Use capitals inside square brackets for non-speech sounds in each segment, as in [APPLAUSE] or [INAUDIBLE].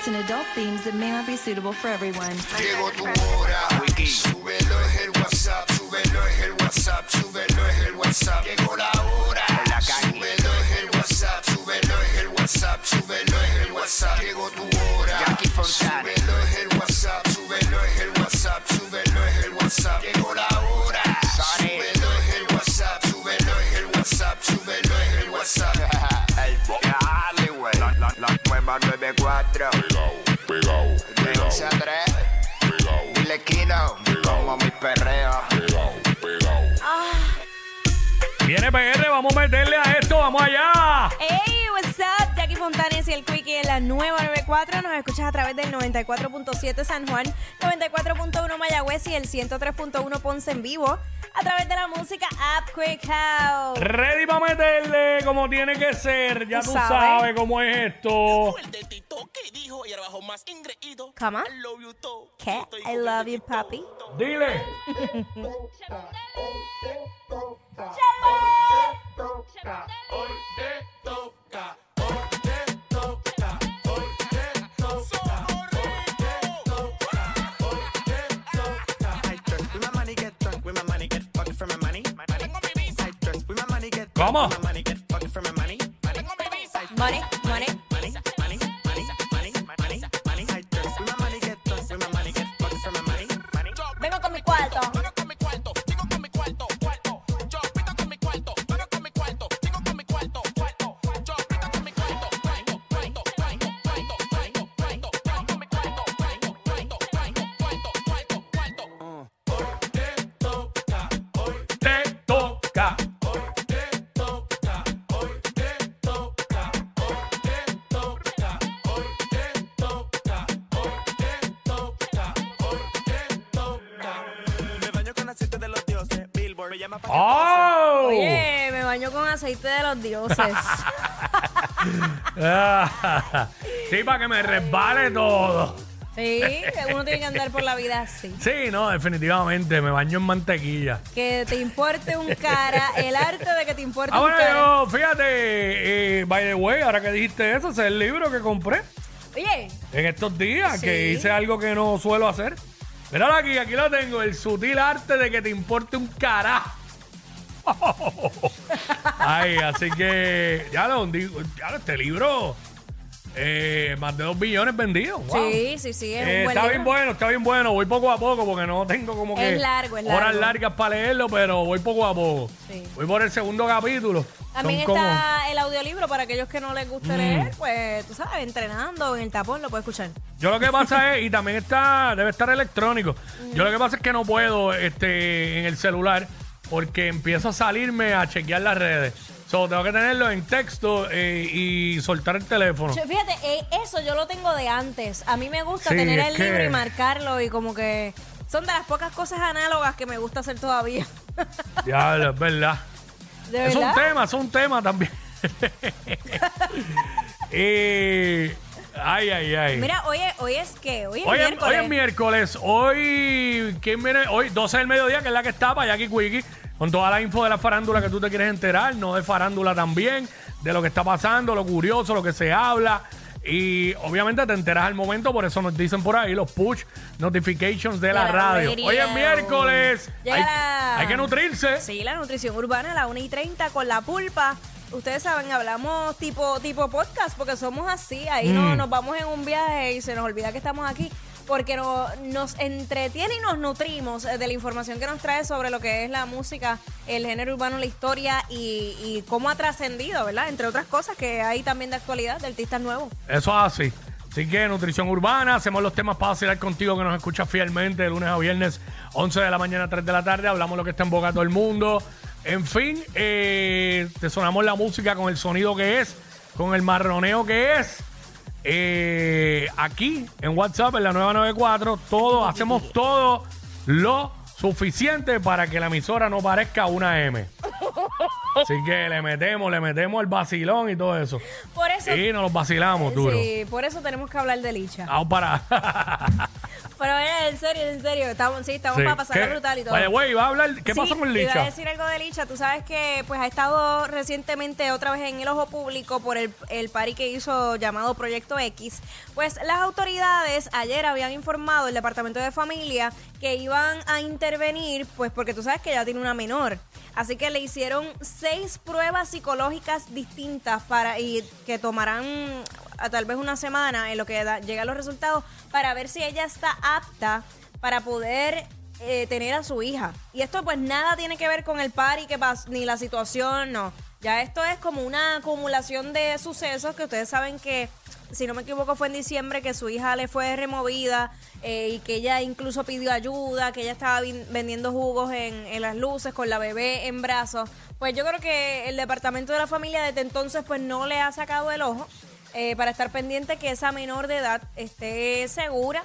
Explicit lyrics and adult themes that may not be suitable for everyone. Llegó tu hora, súbelo es el WhatsApp, súbelo es el WhatsApp, súbelo es el WhatsApp. 994. Pegao, pegao, pegao. De 11 a 3. Pegao. Dile kilo. Como mi perreo. Pegao, pegao. Ah. Viene PR, vamos a meterle a esto, vamos allá. Fontanes y el Quickie en la nueva 94. Nos escuchas a través del 94.7 San Juan, 94.1 Mayagüez y el 103.1 Ponce en vivo. A través de la música App Quick House. Ready para meterle como tiene que ser. Ya Tú tú sabes. sabes cómo es esto. el de Tito que dijo y abajo más ingreído. Come on. I love you todo. ¿Qué? I love you, papi. Dile. Come on. Money. ¡Oh! Oye, me baño con aceite de los dioses. [LAUGHS] Sí, para que me resbale todo. Sí, que uno tiene que andar por la vida así. Sí, no, definitivamente. Me baño en mantequilla. Que te importe un cara, el arte de que te importe Ah, un bueno, cara. yo, fíjate, eh, by the way, ahora que dijiste eso, ese es el libro que compré Oye, en estos días, Sí. que hice algo que no suelo hacer. Míralo aquí, aquí lo tengo, el sutil arte de que te importe un carajo. Ay, así que, ya lo digo, ya lo- este libro, eh, más de dos billones vendidos. wow. sí, sí, sí, es Eh, un buen está libro. bien bueno, está bien bueno. Voy poco a poco porque no tengo como que Es largo, es horas largo. largas para leerlo, pero voy poco a poco. Sí. Voy por el segundo capítulo. También Son como- Mm. está el audiolibro para aquellos que no les guste leer, pues tú sabes, entrenando en el tapón lo puedes escuchar. Yo lo que pasa es, y también está, debe estar electrónico. Mm. Yo lo que pasa es que no puedo este, en el celular porque empiezo a salirme a chequear las redes. So, tengo que tenerlo en texto eh, y soltar el teléfono. Yo- Fíjate, eh, eso yo lo tengo de antes. A mí me gusta Sí, tener es el que- libro y marcarlo y como que son de las pocas cosas análogas que me gusta hacer todavía. [LAUGHS] Ya, es verdad. ¿De Es un verdad? tema, es un tema también. y, [LAUGHS] ay, ay, ay. Mira, hoy es, hoy es que, hoy es Hoy es, miércoles. hoy es miércoles. Hoy, ¿quién viene? Hoy, 12 del mediodía, que es la que está para Jackie Quickie, con toda la info de la farándula que tú te quieres enterar, no de farándula también, de lo que está pasando, lo curioso, lo que se habla. Y obviamente te enteras al momento, por eso nos dicen por ahí los push notifications de, la, la radio. Hoy es miércoles. Hay, la- hay que nutrirse. Sí, la nutrición urbana a la 1 y 30 con la pulpa. Ustedes saben, hablamos tipo, tipo podcast porque somos así. Ahí Mm. no, nos vamos en un viaje y se nos olvida que estamos aquí. Porque no- nos entretiene y nos nutrimos eh, de la información que nos trae sobre lo que es la música, el género urbano, la historia y, y cómo ha trascendido, ¿verdad? Entre otras cosas que hay también de actualidad de artistas nuevos. Eso es así. Así que nutrición urbana, hacemos los temas para vacilar contigo que nos escucha fielmente de lunes a viernes, 11 de la mañana, 3 de la tarde. Hablamos lo que está en boca todo el mundo. En fin, eh, te sonamos la música con el sonido que es, con el marroneo que es. eh, aquí en WhatsApp, en la 994, todo, hacemos todo lo suficiente para que la emisora no parezca una M. Así que le metemos, le metemos el vacilón y todo eso. Por eso. Y nos los vacilamos duro. Sí, por eso tenemos que hablar de Licha. Vamos para. [LAUGHS] Pero en serio, en serio, estamos, sí, estamos Sí. para pasarla ¿Qué? brutal y todo. Oye, güey, va a hablar. ¿Qué Sí, pasó con Iba a Licha? decir algo de Licha. Tú sabes que pues ha estado recientemente otra vez en el ojo público por el, el pari que hizo llamado Proyecto X. Pues las autoridades ayer habían informado el Departamento de Familia que iban a intervenir, pues porque tú sabes que ella tiene una menor. Así que le hicieron seis pruebas psicológicas distintas para y que tomarán a tal vez una semana en lo que da- llegan los resultados para ver si ella está apta para poder eh, tener a su hija. Y esto pues nada tiene que ver con el party que ni la situación, no. Ya esto es como una acumulación de sucesos que ustedes saben que, si no me equivoco, fue en diciembre que su hija le fue removida eh, y que ella incluso pidió ayuda, que ella estaba vendiendo jugos en, en las luces con la bebé en brazos. Pues yo creo que el departamento de la familia desde entonces pues no le ha sacado el ojo eh, para estar pendiente que esa menor de edad esté segura.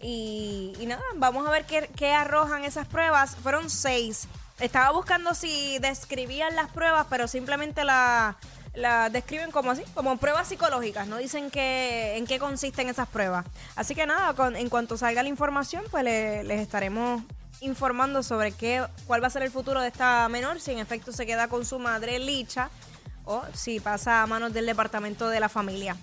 Y, nada, vamos a ver qué, arrojan esas pruebas. Fueron seis. Estaba buscando si describían las pruebas, pero simplemente la, describen como así, como pruebas psicológicas. No dicen que, en qué consisten esas pruebas. Así que nada, en cuanto salga la información, pues le- les estaremos informando sobre qué, cuál va a ser el futuro de esta menor, si en efecto se queda con su madre Licha o si pasa a manos del departamento de la familia.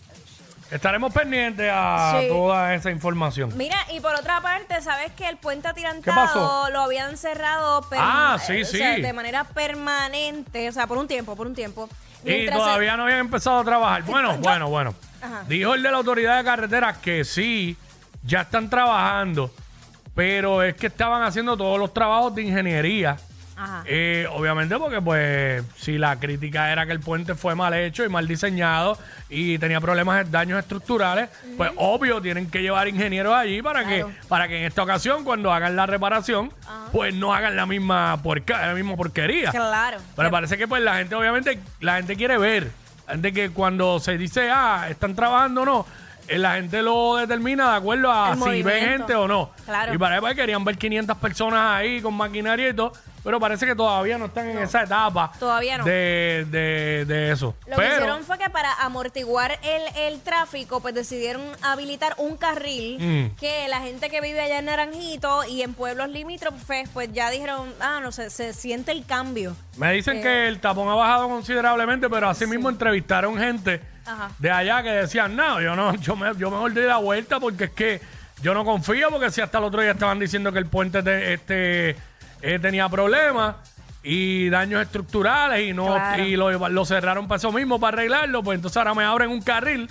Estaremos pendientes a Sí. toda esa información. Mira, y por otra parte, ¿sabes que el puente pasó? atirantado lo habían cerrado Ah, sí, eh, o sea, sí. de manera permanente? O sea, por un tiempo, por un tiempo. Y Mientras todavía no habían empezado a trabajar. Bueno, bueno, bueno. Ajá. Dijo el de la autoridad de carreteras que sí, ya están trabajando, pero es que estaban haciendo todos los trabajos de ingeniería. Ajá. Eh, obviamente porque pues si la crítica era que el puente fue mal hecho y mal diseñado y tenía problemas de daños estructurales, pues obvio tienen que llevar ingenieros allí para Claro. que para que en esta ocasión cuando hagan la reparación, pues no hagan la misma porca, la misma porquería. Claro. Pero parece que pues la gente obviamente, la gente quiere ver. La gente que cuando se dice, ah, están trabajando o no, eh, la gente lo determina de acuerdo a El si ven movimiento. gente o no. Claro. Y parece que querían ver 500 personas ahí con maquinaria y todo, pero parece que todavía no están en esa etapa Todavía no. de, de, de eso. Lo que pero, hicieron fue que para amortiguar el, el tráfico, pues decidieron habilitar un carril Mm. que la gente que vive allá en Naranjito y en pueblos limítrofes, pues ya dijeron, ah, no sé, se siente el cambio. me dicen eh, que el tapón ha bajado considerablemente, pero así mismo entrevistaron gente Ajá. de allá que decían, no, yo no, yo, me, yo mejor doy la vuelta porque es que yo no confío, porque si hasta el otro día estaban diciendo que el puente de, este eh, tenía problemas y daños estructurales y no Claro. y lo, lo cerraron para eso mismo, para arreglarlo, pues entonces ahora me abren un carril.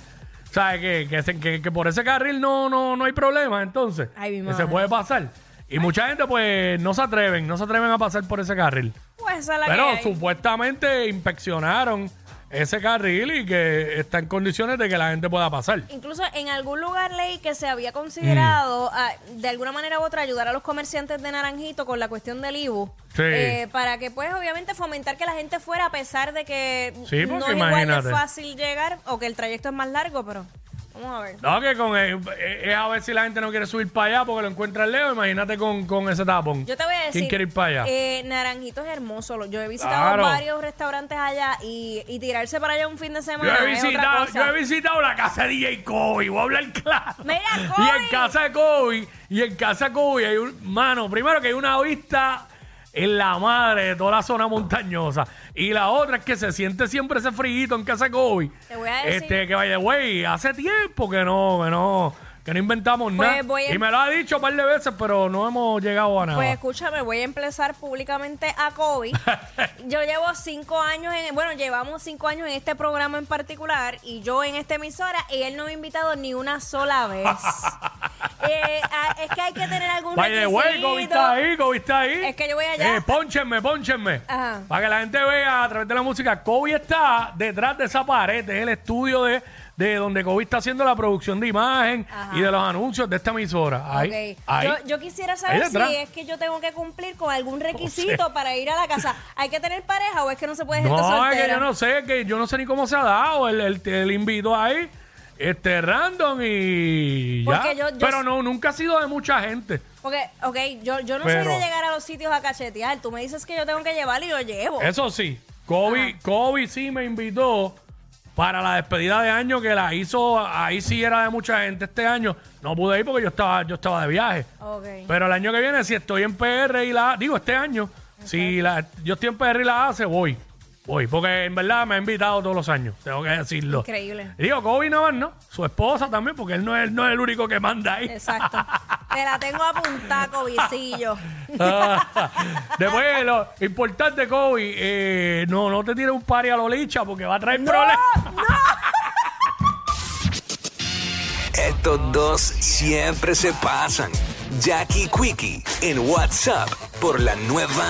¿Sabes? Que, que, se- que- que por ese carril no, no, no hay problema, entonces. Ay, mi que madre. se puede pasar. Y mucha gente, pues, no se atreven, no se atreven a pasar por ese carril. Pues esa es la Pero que hay. supuestamente inspeccionaron ese carril y que está en condiciones de que la gente pueda pasar. Incluso en algún lugar leí que se había considerado Mm. ah, de alguna manera u otra ayudar a los comerciantes de Naranjito con la cuestión del IBU. Sí. eh, para que pues obviamente fomentar que la gente fuera a pesar de que Sí, no es igual de fácil llegar o que el trayecto es más largo, pero vamos a ver. No, que con eh, eh, es a ver si la gente no quiere subir para allá porque lo encuentra lejos. Imagínate con, con ese tapón. Yo te voy a decir, ¿Quién quiere ir para allá? eh, Naranjito es hermoso. Lo- Yo he visitado Claro. varios restaurantes allá y, y tirarse para allá un fin de yo, semana he es otra visitado, cosa. yo he visitado la casa de DJ Kobe. Voy a hablar claro. Mira, Y en Kobe. casa de Kobe, y en casa de Kobe hay un. Mano, primero que hay una vista en la madre de toda la zona montañosa. Y la otra es que se siente siempre ese frío en casa de Kobe. Te voy a decir- Este, que vaya, güey, hace tiempo que no, que no, que no inventamos Pues nada. voy a- Y me lo ha dicho un par de veces, pero no hemos llegado a nada. Pues escúchame, voy a empezar públicamente a Kobe. [LAUGHS] yo llevo cinco años, en, bueno, llevamos cinco años en este programa en particular y yo en esta emisora y él no me ha invitado ni una sola vez. [LAUGHS] Eh, ah, es que hay que tener algún Vaya, requisito. güey, Kobe está ahí, Kobe está ahí. Es que yo voy allá. Eh, pónchenme, pónchenme. Ajá. Para que la gente vea a través de la música. Kobe está detrás de esa pared, es el estudio de, de donde Kobe está haciendo la producción de imagen Ajá. y de los anuncios de esta emisora. Ahí, Ok. ahí. Yo, yo quisiera Ahí saber si detrás. es que yo tengo que cumplir con algún requisito para ir a la casa. ¿Hay que tener pareja o es que no se puede gente No, es soltera? que yo no sé, que yo no sé ni cómo se ha dado. El, el, el invito ahí, este random y ya. Porque yo- yo- Pero no, nunca ha sido de mucha gente. Porque, ok, yo, yo no Pero- soy de llegar a los sitios a cachetear. Tú me dices que yo tengo que llevar y lo llevo. Eso sí, Kobe, Kobe sí me invitó para la despedida de año que la hizo, ahí sí era de mucha gente este año. No pude ir porque yo estaba, yo estaba de viaje. Ok. Pero el año que viene, si estoy en PR y la digo este año, si la, yo estoy en PR y la hace, voy. Voy, porque en verdad me ha invitado todos los años, tengo que decirlo. Increíble. Y digo, Kobe nada más, ¿no? Su esposa también, porque él no es, no es el único que manda ahí. Exacto. Te la tengo apuntada, cobicillo. [LAUGHS] Después, lo importante, Kobe, eh, no, no te tires un pari a Lolicha porque va a traer problemas. Estos dos siempre se pasan. Jackie Quickie en WhatsApp por la nueva